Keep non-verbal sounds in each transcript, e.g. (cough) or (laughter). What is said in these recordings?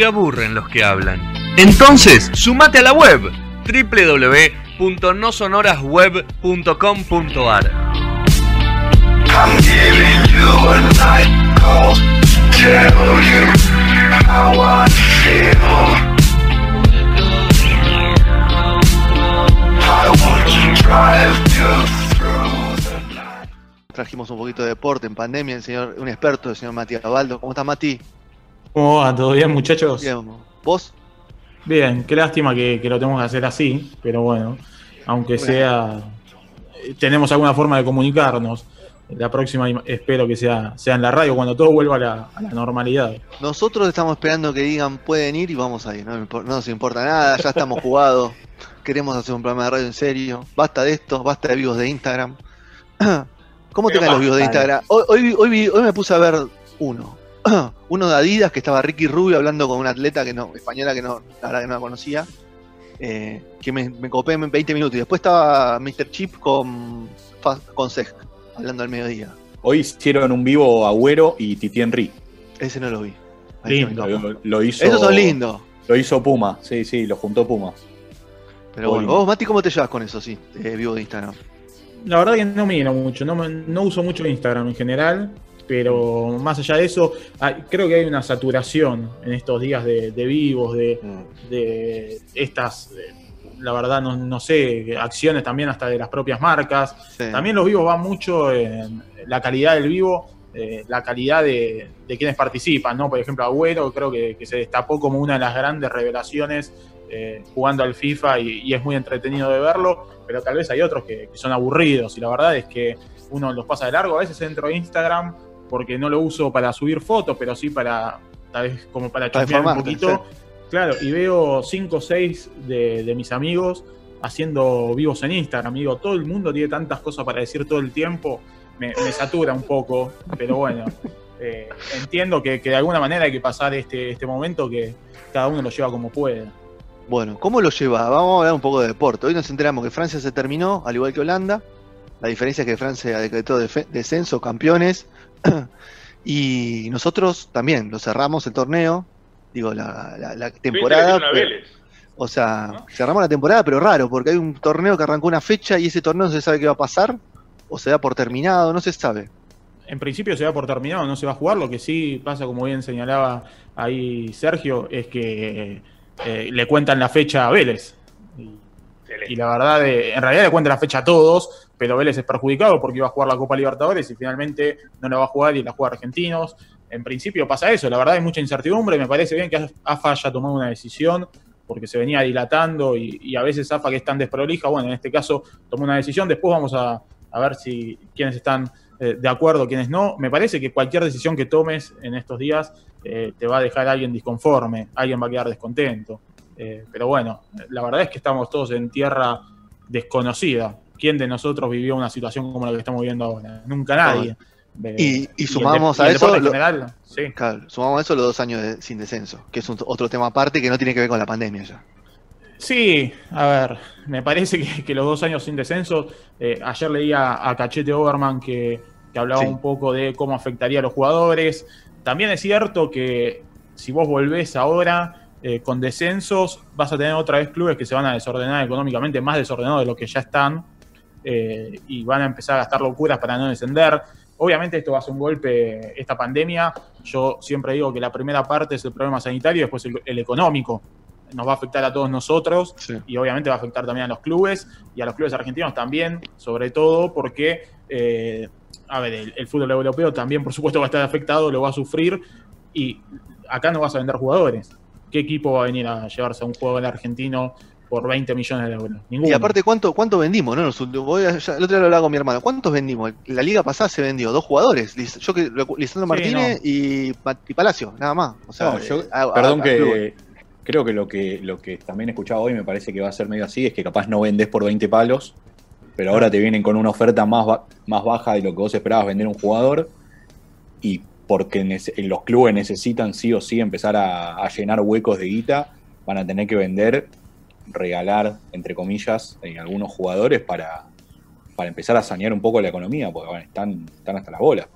te aburren los que hablan. Entonces, sumate a la web www.nosonorasweb.com.ar. Trajimos un poquito de deporte en pandemia, el señor, un experto, el señor Matías Baldo. ¿Cómo estás, Mati? ¿Cómo va? ¿Todo bien, muchachos? Bien, ¿vos? Bien, qué lástima que, que lo tenemos que hacer así, pero bueno, aunque sea, eh, tenemos alguna forma de comunicarnos. La próxima im- espero que sea, sea en la radio cuando todo vuelva a la, a la normalidad. Nosotros estamos esperando que digan pueden ir y vamos a ir. No, no nos importa nada, ya estamos (laughs) jugados. Queremos hacer un programa de radio en serio. Basta de esto, basta de vivos de Instagram. (clears throat) ¿Cómo te Pero caen los vivos de. Instagram? Hoy, hoy, hoy, vi- hoy me puse a ver uno. (clears throat) Uno de Adidas, que estaba Ricky Rubio hablando con una atleta que no, española que no, la verdad que no la conocía. eh, que me, me copé en 20 minutos. Y después estaba Mr. Chip con, con Sej, hablando al mediodía. Hoy hicieron un vivo Agüero y Titi Henry. Ese no lo vi. Lindo. Lo, lo hizo, Esos son lindos. Lo hizo Puma, sí, sí, lo juntó Puma. Pero bueno, Lindo. vos, Mati, ¿cómo te llevas con eso, sí? Eh, vivo de Instagram. La verdad que no miro mucho, no, me- no uso mucho Instagram en general, pero más allá de eso, hay- creo que hay una saturación en estos días de, de vivos, de, de estas, eh, la verdad no, no sé, acciones también hasta de las propias marcas. Sí. También los vivos van mucho en la calidad del vivo, eh, la calidad de, de quienes participan, ¿no? Por ejemplo, Agüero creo que, que se destapó como una de las grandes revelaciones eh, jugando al FIFA y, y es muy entretenido de verlo, pero tal vez hay otros que, que son aburridos y la verdad es que uno los pasa de largo. A veces entro a Instagram porque no lo uso para subir fotos, pero sí para, tal vez como para chusmear un poquito. Claro, y veo 5 o 6 de, de mis amigos haciendo vivos en Instagram. Digo, todo el mundo tiene tantas cosas para decir todo el tiempo, me, me satura un poco, pero bueno, (laughs) eh, entiendo que, que de alguna manera hay que pasar este, este momento que cada uno lo lleva como puede. Bueno, ¿cómo lo lleva? Vamos a hablar un poco de deporte. Hoy nos enteramos que Francia se terminó, al igual que Holanda. La diferencia es que Francia decretó descenso, campeones. (clears throat) y nosotros también lo cerramos el torneo. Digo, la, la- la temporada. Pero- Vélez. o sea, cerramos la temporada, pero raro, porque hay un torneo que arrancó una fecha y ese torneo no se sabe qué va a pasar. O se da por terminado, no se sabe. En principio se da por terminado, no se va a jugar. Lo que sí pasa, como bien señalaba ahí Sergio, es que eh, le cuentan la fecha a Vélez. Y, y la verdad, eh, en realidad le cuentan la fecha a todos, pero Vélez es perjudicado porque iba a jugar la Copa Libertadores y finalmente no la va a jugar y la juega Argentinos. En principio pasa eso, la verdad hay mucha incertidumbre. Me parece bien que AFA haya tomado una decisión porque se venía dilatando y, a veces AFA que es tan desprolija, bueno, en este caso tomó una decisión. Después vamos a, a ver si quienes están eh, de acuerdo, quienes no. Me parece que cualquier decisión que tomes en estos días eh, te va a dejar a alguien disconforme, alguien va a quedar descontento. Eh, pero bueno, la verdad es que estamos todos en tierra desconocida. ¿Quién de nosotros vivió una situación como la que estamos viviendo ahora? Nunca nadie. Eh, Y, sumamos a eso. deporte en lo- general, sí. claro, sumamos a eso los dos años de- sin descenso, que es un- otro tema aparte que no tiene que ver con la pandemia ya. Sí, a ver, me parece que, que los dos años sin descenso, eh, ayer leía a Cachete Overman que, que hablaba Sí. un poco de cómo afectaría a los jugadores. También es cierto que si vos volvés ahora eh, con descensos, vas a tener otra vez clubes que se van a desordenar económicamente, más desordenados de lo que ya están, eh, y van a empezar a gastar locuras para no descender. Obviamente esto va a ser un golpe, esta pandemia. Yo siempre digo que la primera parte es el problema sanitario y después el- el económico nos va a afectar a todos nosotros y obviamente va a afectar también a los clubes y a los clubes argentinos también, sobre todo porque, eh, a ver, el, el fútbol europeo también, por supuesto, va a estar afectado, lo va a sufrir y acá no vas a vender jugadores. ¿Qué equipo va a venir a llevarse a un jugador argentino por 20 millones de euros? Ninguno. Y aparte, ¿cuánto, cuánto vendimos? No? Los últimos- voy a- ya- el otro día lo hablaba con mi hermano. ¿Cuántos vendimos? La liga pasada se vendió dos jugadores. Yo que Lisandro Martínez y, Pa- y Palacio, nada más. O sea, No, yo- eh, a- perdón a que creo que lo que lo que también escuchaba hoy me parece que va a ser medio así, es que capaz no vendés por 20 palos, pero ahora te vienen con una oferta más, ba- más baja de lo que vos esperabas vender un jugador y porque nece- los clubes necesitan sí o sí empezar a, llenar huecos de guita, van a tener que vender, regalar, entre comillas, eh, algunos jugadores para, para empezar a sanear un poco la economía, porque bueno, están, están hasta la bola.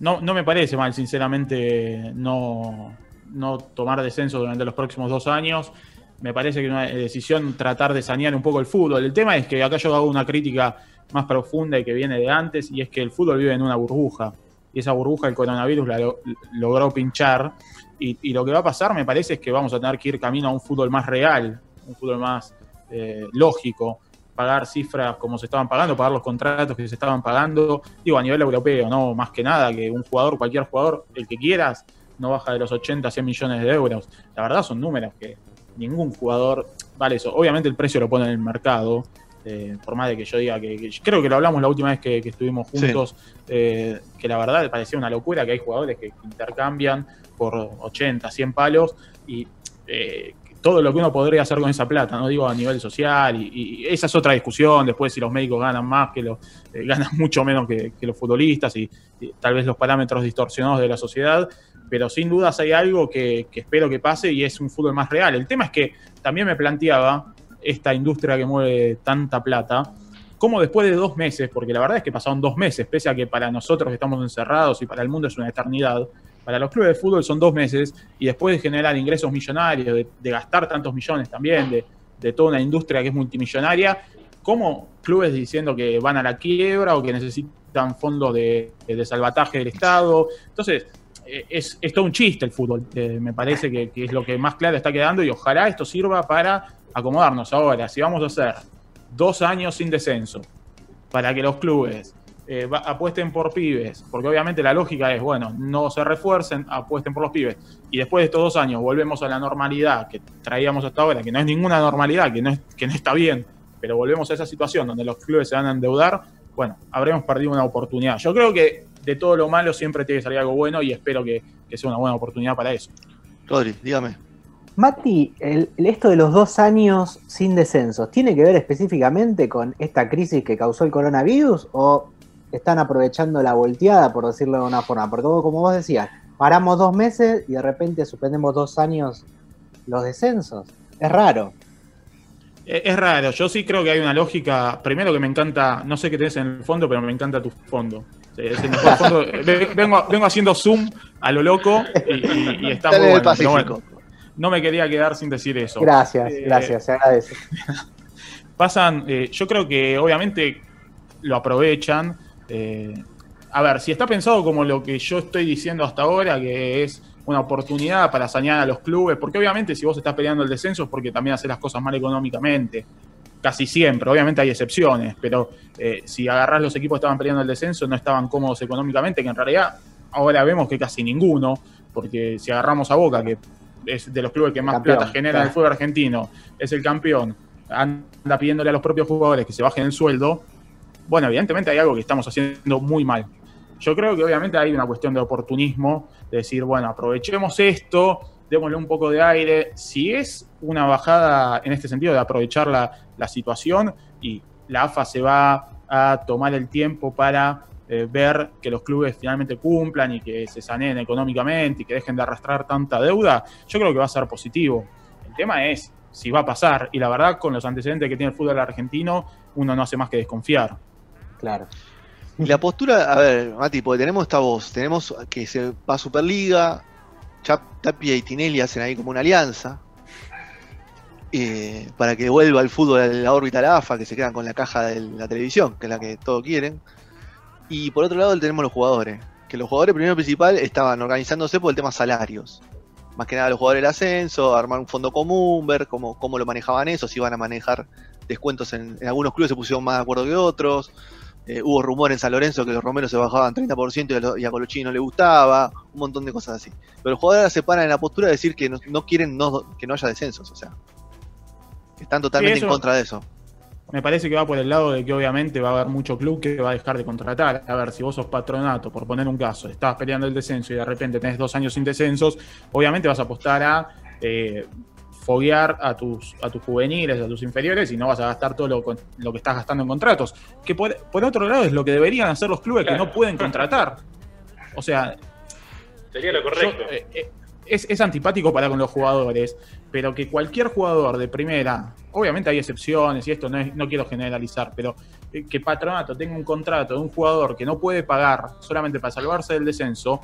No, no me parece mal, sinceramente, no, no tomar descenso durante los próximos dos años. Me parece que una decisión tratar de sanear un poco el fútbol. El tema es que acá yo hago una crítica más profunda y que viene de antes, y es que el fútbol vive en una burbuja. Y esa burbuja el coronavirus la lo- logró pinchar. Y, y lo que va a pasar, me parece, es que vamos a tener que ir camino a un fútbol más real, un fútbol más eh, lógico, pagar cifras como se estaban pagando, pagar los contratos que se estaban pagando, digo, a nivel europeo, no más que nada, que un jugador, cualquier jugador, el que quieras, no baja de los 80 a 100 millones de euros. La verdad son números que ningún jugador vale eso. Obviamente el precio lo pone en el mercado, eh, por más de que yo diga que, que- creo que lo hablamos la última vez que, que estuvimos Sí. juntos, eh, que la verdad parecía una locura que hay jugadores que intercambian por 80, 100 palos y eh, todo lo que uno podría hacer con esa plata, no digo a nivel social, y, y esa es otra discusión, después si los médicos ganan más, que los eh, (laughs) ganan mucho menos que, que los futbolistas y, y tal vez los parámetros distorsionados de la sociedad, pero sin dudas hay algo que espero que pase y es un fútbol más real. El tema es que también me planteaba esta industria que mueve tanta plata, como después de dos meses, porque la verdad es que pasaron dos meses, pese a que para nosotros estamos encerrados y para el mundo es una eternidad, para los clubes de fútbol son dos meses y después de generar ingresos millonarios, de, gastar tantos millones también, de, de toda una industria que es multimillonaria, como clubes diciendo que van a la quiebra o que necesitan fondos de, de salvataje del Estado. Entonces, es, es todo un chiste el fútbol. Eh, me parece que, es lo que más claro está quedando y ojalá esto sirva para acomodarnos. Ahora, si vamos a hacer dos años sin descenso, para que los clubes eh, apuesten por pibes, porque obviamente la lógica es, bueno, no se refuercen, apuesten por los pibes, y después de estos dos años volvemos a la normalidad que traíamos hasta ahora, que no es ninguna normalidad, que no, es, que no está bien, pero volvemos a esa situación donde los clubes se van a endeudar, bueno, habremos perdido una oportunidad. Yo creo que de todo lo malo siempre tiene que salir algo bueno y espero que, que sea una buena oportunidad para eso. Rodri, dígame. Mati, el- esto de los dos años sin descensos, ¿tiene que ver específicamente con esta crisis que causó el coronavirus o están aprovechando la volteada, por decirlo de una forma? Porque vos, como vos decías, paramos dos meses y de repente suspendemos dos años los descensos. Es raro. Eh, Es raro, yo sí creo que hay una lógica. Primero que me encanta, no sé qué tenés en el fondo, pero me encanta tu fondo. Sí, es el mejor fondo. Ve- Vengo, vengo haciendo zoom a lo loco y, y- y está muy bueno. pero Pacífico. bueno, no me quería quedar sin decir eso. Gracias, Eh, gracias, se agradece. (laughs) pasan, eh, yo creo que obviamente lo aprovechan. eh, a ver, si está pensado como lo que yo estoy diciendo hasta ahora, que es una oportunidad para sanear a los clubes, porque obviamente si vos estás peleando el descenso es porque también haces las cosas mal económicamente, casi siempre, obviamente hay excepciones, pero eh, si agarrás los equipos que estaban peleando el descenso no estaban cómodos económicamente, que en realidad ahora vemos que casi ninguno, porque si agarramos a Boca, que es de los clubes que más Campeón, plata genera en el fútbol argentino, es el campeón, anda pidiéndole a los propios jugadores que se bajen el sueldo, bueno, evidentemente hay algo que estamos haciendo muy mal. Yo creo que obviamente hay una cuestión de oportunismo, de decir, bueno, aprovechemos esto, démosle un poco de aire. Si es una bajada en este sentido de aprovechar la, la situación y la AFA se va a tomar el tiempo para eh, ver que los clubes finalmente cumplan y que se saneen económicamente y que dejen de arrastrar tanta deuda, yo creo que va a ser positivo. El tema es si va a pasar y la verdad con los antecedentes que tiene el fútbol argentino, uno no hace más que desconfiar. Claro. Y la postura, a ver, Mati, porque tenemos esta voz, tenemos que se va a Superliga, Tapia y Tinelli hacen ahí como una alianza eh, para que vuelva el fútbol a la órbita de la AFA, que se quedan con la caja de la televisión, que es la que todos quieren. Y por otro lado tenemos los jugadores, que los jugadores primero principal estaban organizándose por el tema salarios. Más que nada los jugadores del ascenso, armar un fondo común, ver cómo, cómo lo manejaban eso, si iban a manejar descuentos en, en algunos clubes se pusieron más de acuerdo que otros. Eh, hubo rumor en San Lorenzo que los romeros se bajaban 30% y a, lo- y a Colochini no le gustaba, un montón de cosas así. Pero los jugadores se paran en la postura de decir que no, no quieren no- que no haya descensos, o sea, que están totalmente en contra de eso. Me parece que va por el lado de que obviamente va a haber mucho club que va a dejar de contratar. A ver, si vos sos patronato, por poner un caso, estabas peleando el descenso y de repente tenés dos años sin descensos, obviamente vas a apostar a eh, foguear a tus, a tus juveniles, a tus inferiores y no vas a gastar todo lo, lo que estás gastando en contratos. Que por, por otro lado es lo que deberían hacer los clubes que no pueden contratar. (laughs) O sea, Sería lo yo, correcto. eh, eh, es, es antipático para con los jugadores, pero que cualquier jugador de primera, obviamente hay excepciones y esto no, es- no quiero generalizar, pero eh, que Patronato tenga un contrato de un jugador que no puede pagar solamente para salvarse del descenso,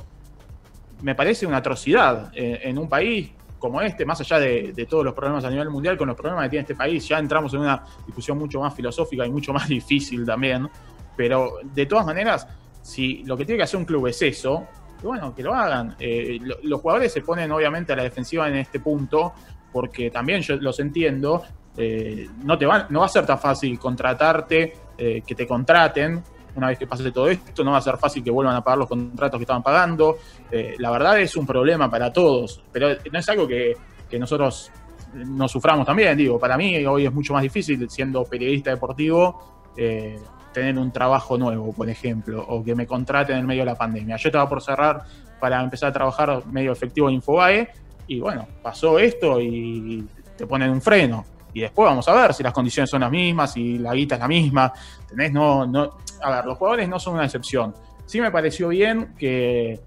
me parece una atrocidad en un país como este, más allá de, todos los problemas a nivel mundial, con los problemas que tiene este país, ya entramos en una discusión mucho más filosófica y mucho más (laughs) difícil también. Pero de todas maneras, si lo que tiene que hacer un club es eso, bueno, que lo hagan. Eh, lo, los jugadores se ponen obviamente a la defensiva en este punto, porque también yo los entiendo. Eh, no, te va, no va a ser tan fácil contratarte, eh, que te contraten, una vez que pase todo esto, no va a ser fácil que vuelvan a pagar los contratos que estaban pagando. Eh, la verdad es un problema para todos, pero no es algo que, que, nosotros nos suframos también. Digo, para mí hoy es mucho más difícil, siendo periodista deportivo, eh, tener un trabajo nuevo, por ejemplo, o que me contraten en medio de la pandemia. Yo estaba por cerrar para empezar a trabajar medio efectivo en Infobae, y bueno, pasó esto y te ponen un freno y después vamos a ver si las condiciones son las mismas, si la guita es la misma. ¿Tenés? No, no, a ver, los jugadores no son una excepción. Sí me pareció bien que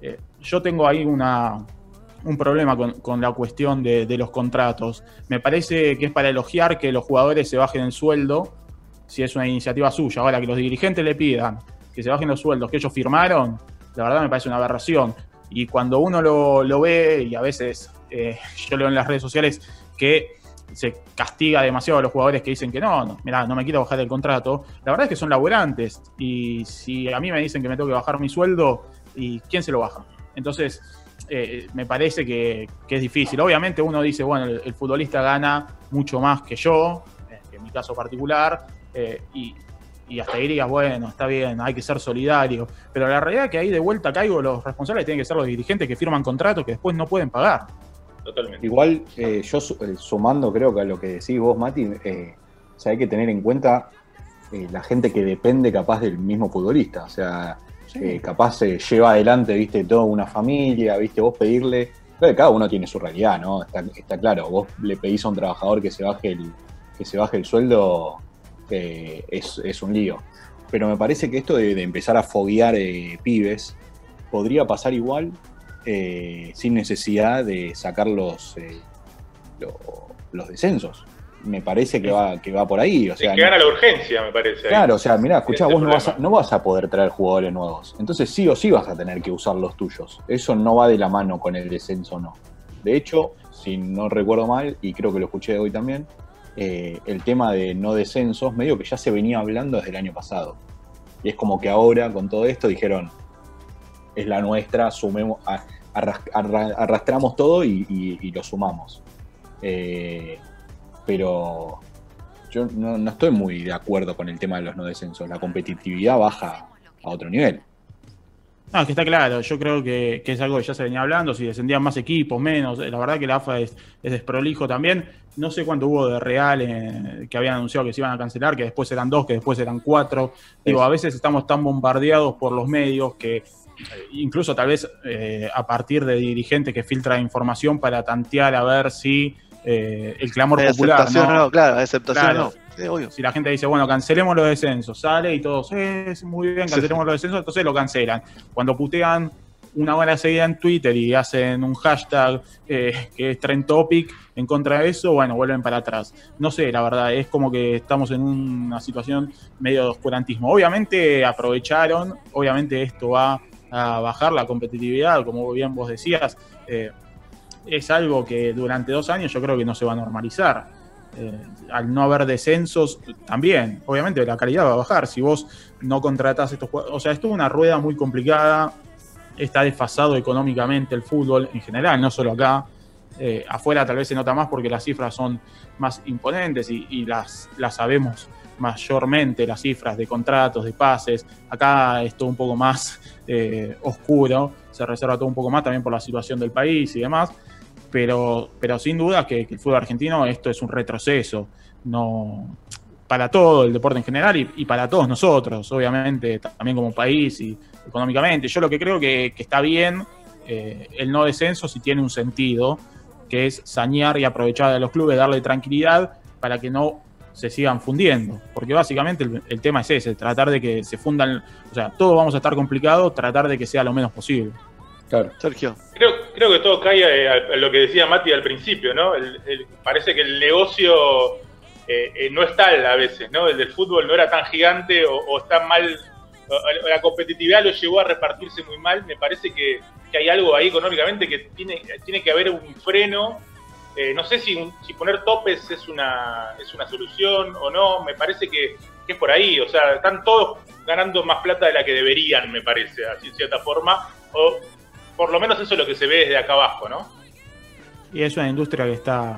eh, yo tengo ahí una, un problema con, con la cuestión de, de, los contratos. Me parece que es para elogiar que los jugadores se bajen el sueldo si es una iniciativa suya. Ahora, que los dirigentes le pidan que se bajen los sueldos que ellos firmaron, la verdad me parece una aberración. Y cuando uno lo, lo ve, y a veces eh, (laughs) yo leo en las redes sociales que se castiga demasiado a los jugadores que dicen que no, no, mira, no me quiero bajar el contrato. La verdad es que son laburantes y si a mí me dicen que me tengo que bajar mi sueldo, ¿y quién se lo baja? Entonces, eh, me parece que, que, es difícil. Obviamente uno dice, bueno, el, futbolista gana mucho más que yo, eh, en mi caso particular, eh, y, hasta dirías, bueno, está bien, hay que ser solidario. Pero la realidad es que ahí de vuelta caigo, los responsables tienen que ser los dirigentes que firman contratos que después no pueden pagar. Totalmente. Igual, eh, yo sumando creo que a lo que decís vos, Mati, eh, o sea, hay que tener en cuenta eh, la gente que depende capaz del mismo futbolista. O sea, sí. capaz se lleva adelante, viste, toda una familia, viste, vos pedirle. Cada uno tiene su realidad, ¿no? Está, está claro. Vos le pedís a un trabajador que se baje el, que se baje el sueldo, es, es, un lío. Pero me parece que esto de, de empezar a foguear pibes podría pasar igual eh, sin necesidad de sacar los, eh, los, los, descensos. Me parece que va, que va por ahí. O sea, que gana la urgencia, me parece. Claro, o sea, mirá, escuchá, vos no vas, a, no vas, a, poder traer jugadores nuevos. Entonces sí o sí vas a tener que usar los tuyos. Eso no va de la mano con el descenso, no. De hecho, si no recuerdo mal, y creo que lo escuché hoy también, eh, el tema de no descensos, medio que ya se venía hablando desde el año pasado. Y es como que ahora, con todo esto, dijeron, es la nuestra, sumemos, arrastramos todo y, y, y lo sumamos. Eh, pero yo no, no, estoy muy de acuerdo con el tema de los no descensos. La competitividad baja a otro nivel. No, que está claro, yo creo que, que, es algo que ya se venía hablando, si descendían más equipos, menos, la verdad que la AFA es, es desprolijo también, no sé cuánto hubo de Real eh, que habían anunciado que se iban a cancelar, que después eran dos, que después eran cuatro, digo, a veces estamos tan bombardeados por los medios que incluso tal vez eh, a partir de dirigentes que filtran información para tantear a ver si eh, el clamor de popular. ¿no? no, claro, aceptación claro. no. Sí, obvio. Si la gente dice, bueno, cancelemos los descensos, sale y todos, eh, muy bien, cancelemos sí. los descensos, entonces lo cancelan. Cuando putean una hora seguida en Twitter y hacen un hashtag eh, que es Trend Topic en contra de eso, bueno, vuelven para atrás. No sé, la verdad, es como que estamos en una situación medio de oscurantismo. Obviamente aprovecharon, obviamente esto va a bajar la competitividad, como bien vos decías, eh, es algo que durante dos años yo creo que no se va a normalizar. Eh, al no haber descensos, también, obviamente la calidad va a bajar. Si vos no contratás estos jugadores, o sea, esto es una rueda muy complicada, está desfasado económicamente el fútbol en general, no solo acá. Eh, afuera tal vez se nota más porque las cifras son más imponentes y, las, las sabemos mayormente las cifras de contratos, de pases. Acá es todo un poco más eh, oscuro, se reserva todo un poco más también por la situación del país y demás. Pero, pero sin duda que, el fútbol argentino esto es un retroceso. No, para todo el deporte en general y, y, para todos nosotros, obviamente, también como país y económicamente. Yo lo que creo que, que está bien eh, el no descenso si tiene un sentido, que es sañar y aprovechar de los clubes, darle tranquilidad para que no se sigan fundiendo. Porque básicamente el, el, tema es ese, tratar de que se fundan, o sea, todo vamos a estar complicado, tratar de que sea lo menos posible. Claro. Sergio. Creo, creo que todo cae a, a, lo que decía Mati al principio, ¿no? El, el, parece que el negocio eh, eh, no es tal a veces, ¿no? El del fútbol no era tan gigante o, o está mal o la competitividad lo llevó a repartirse muy mal, me parece que, que hay algo ahí económicamente que tiene, tiene que haber un freno. Eh, no sé si, un- si poner topes es una, es una solución o no, me parece que, que es por ahí, o sea, están todos ganando más plata de la que deberían, me parece, así en cierta forma, o por lo menos eso es lo que se ve desde acá abajo, ¿no? Y es una industria que está.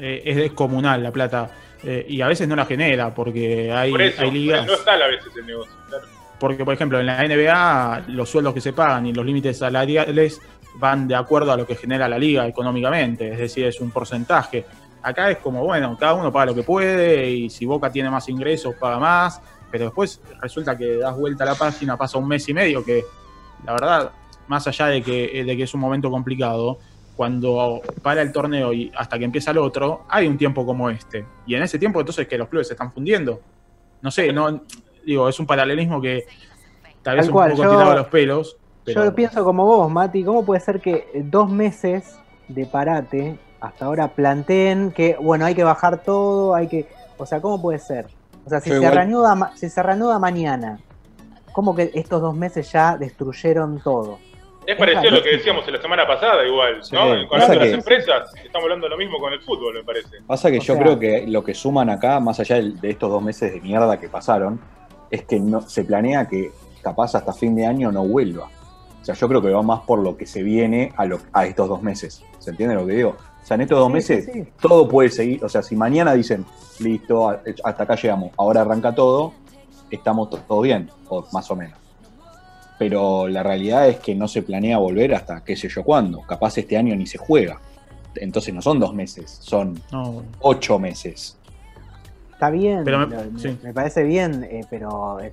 eh, es descomunal la plata. eh, y a veces no la genera, porque hay, por eso, hay (laughs) ligas. no está a veces el negocio, claro. Porque, por ejemplo, en la NBA, los sueldos que se pagan y los límites salariales van de acuerdo a lo que genera la liga económicamente, es decir, es un porcentaje. Acá es como, bueno, cada uno paga lo que puede y si Boca tiene más ingresos, paga más, pero después resulta que das vuelta a la página, pasa un mes y medio que, la verdad, más allá de que, de que es un momento complicado, cuando para el torneo y hasta que empieza el otro, hay un tiempo como este. Y en ese tiempo entonces que los clubes se están fundiendo. No sé, no digo, es un paralelismo que tal vez un cual, poco yo- tirado a los pelos. Pero Yo pienso como vos, Mati, ¿cómo puede ser que dos meses de parate hasta ahora planteen que, bueno, hay que bajar todo, hay que... O sea, ¿cómo puede ser? O sea, si, Yo se, igual- reanuda, si se reanuda mañana, ¿cómo que estos dos meses ya destruyeron todo? Es parecido a lo que decíamos en la semana pasada, igual, Sí, ¿no? Con pasa que- empresas, estamos hablando de lo mismo con el fútbol, me parece. Pasa que O yo sea- creo que lo que suman acá, más allá de estos dos meses de mierda que pasaron, es que no se planea que capaz hasta fin de año no vuelva. O sea, yo creo que va más por lo que se viene a, lo- a estos dos meses. ¿Se entiende lo que digo? O sea, en estos dos Sí, meses sí, sí. todo puede seguir. O sea, si mañana dicen, listo, hasta acá llegamos, ahora arranca todo, estamos to- todo bien, o más o menos. Pero la realidad es que no se planea volver hasta qué sé yo cuándo. Capaz este año ni se juega. Entonces no son dos meses, son no, ocho meses. Está bien, Pero me- me, sí. me parece bien, eh, pero eh,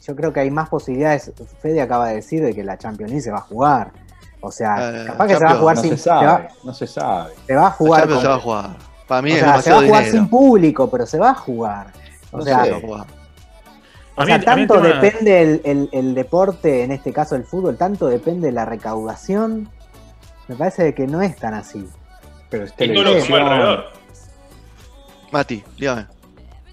yo creo que hay más posibilidades. Fede acaba de decir de que la Champions League se va a jugar. O sea, Eh, capaz que se va a jugar No sin. se se va- sabe, no se sabe. se va a jugar. Con- se va a jugar. Para mí o es sea, se va a jugar dinero. sin público, pero se va a jugar. O No sea. Se jugar. o mí- tanto tema- depende el, el- el deporte, en este caso el fútbol, tanto depende de la recaudación. Me parece que no es tan así. Pero es todo lo que alrededor. Mati, dígame.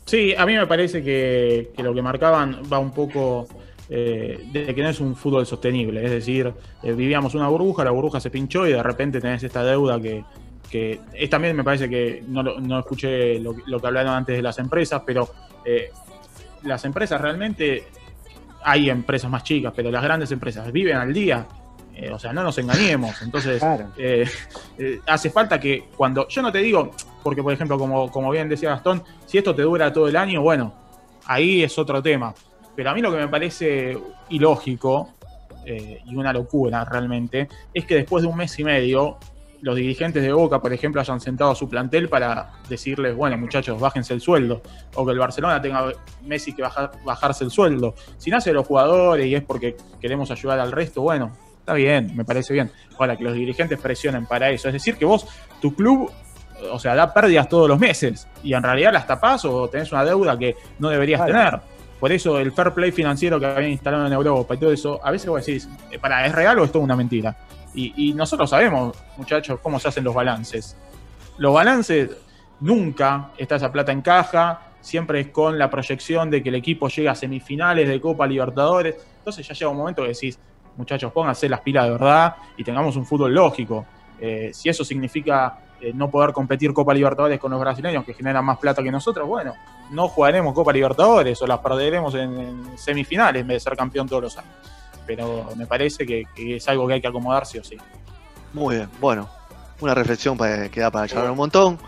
Sí, a mí me parece que, que lo que marcaban va un poco eh, de que no es un fútbol sostenible. Es decir, eh, vivíamos una burbuja, la burbuja se pinchó y de repente tenés esta deuda que, que es también me parece que no, no escuché lo, que- lo que hablaron antes de las empresas, pero eh, las empresas realmente, hay empresas más chicas, pero las grandes empresas viven al día. Eh, o sea, no nos engañemos. Entonces, Claro. hace falta que cuando. Yo no te digo, porque por ejemplo, como, como bien decía Gastón, si esto te dura todo el año, bueno, ahí es otro tema. Pero a mí lo que me parece ilógico eh, y una locura realmente es que después de un mes y medio los dirigentes de Boca, por ejemplo, hayan sentado a su plantel para decirles, bueno, muchachos, bájense el sueldo, o que el Barcelona tenga Messi que bajar, bajarse el sueldo. Si nace de los jugadores y es porque queremos ayudar al resto, bueno, está bien, me parece bien. Ahora, que los dirigentes presionen para eso. Es decir, que vos, tu club, o sea, da pérdidas todos los meses y en realidad las tapás o tenés una deuda que no deberías tener. Por eso el fair play financiero que habían instalado en Europa y todo eso, a veces vos decís, eh, para, ¿es real o es toda una mentira? Y, y nosotros sabemos, muchachos, cómo se hacen los balances. Los balances nunca está esa plata en caja, siempre es con la proyección de que el equipo llegue a semifinales de Copa Libertadores. Entonces ya llega un momento que decís, muchachos, pónganse las pilas de verdad y tengamos un fútbol lógico. Eh, si eso significa eh, no poder competir Copa Libertadores con los brasileños que generan más plata que nosotros, bueno, no jugaremos Copa Libertadores o las perderemos en, en semifinales en vez de ser campeón todos los años. Pero me parece que, que es algo que hay que acomodar sí o sí. Muy bien, bueno, una reflexión para, que da para charlar un montón.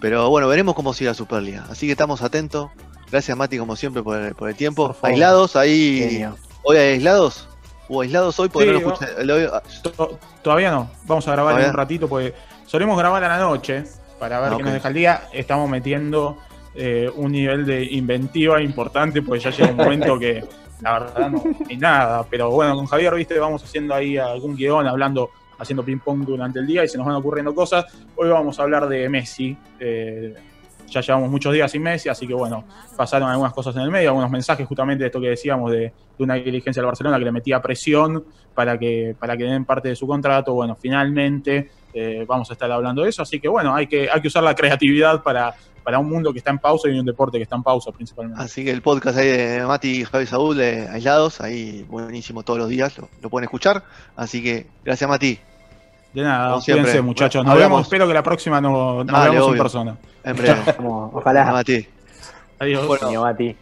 Pero bueno, veremos cómo sigue la Superliga. Así que estamos atentos. Gracias, Mati, como siempre, por el, por el tiempo. Por. Aislados, ahí. Genio. ¿Hoy hay aislados? ¿Hubo aislados hoy? Porque Sí, no lo no. escuché. el hoy- To- Todavía no, vamos a grabar en un ratito porque solemos grabar a la noche para ver Ah, qué nos deja el día. Estamos metiendo eh, un nivel de inventiva importante porque ya llega un momento que la verdad no hay nada. Pero bueno, con Javier, viste, vamos haciendo ahí algún guion, hablando, haciendo ping pong durante el día y se nos van ocurriendo cosas. Hoy vamos a hablar de Messi. eh, ya llevamos muchos días sin Messi, así que bueno, pasaron algunas cosas en el medio, algunos mensajes justamente de esto que decíamos de, de una dirigencia del Barcelona que le metía presión para que, para que den parte de su contrato. Bueno, finalmente eh, vamos a estar hablando de eso. Así que bueno, hay que, hay que usar la creatividad para, para un mundo que está en pausa y un deporte que está en pausa principalmente. Así que el podcast ahí de Mati y Javi Saúl de Aislados, ahí buenísimo todos los días, lo, lo pueden escuchar. Así que gracias Mati. De nada, Como cuídense siempre. muchachos. Nos Hablamos. vemos, espero que la próxima no- nos Dale, veamos en persona. En breve. Como- (laughs) ojalá. Mati. Adiós. Bueno, Mati.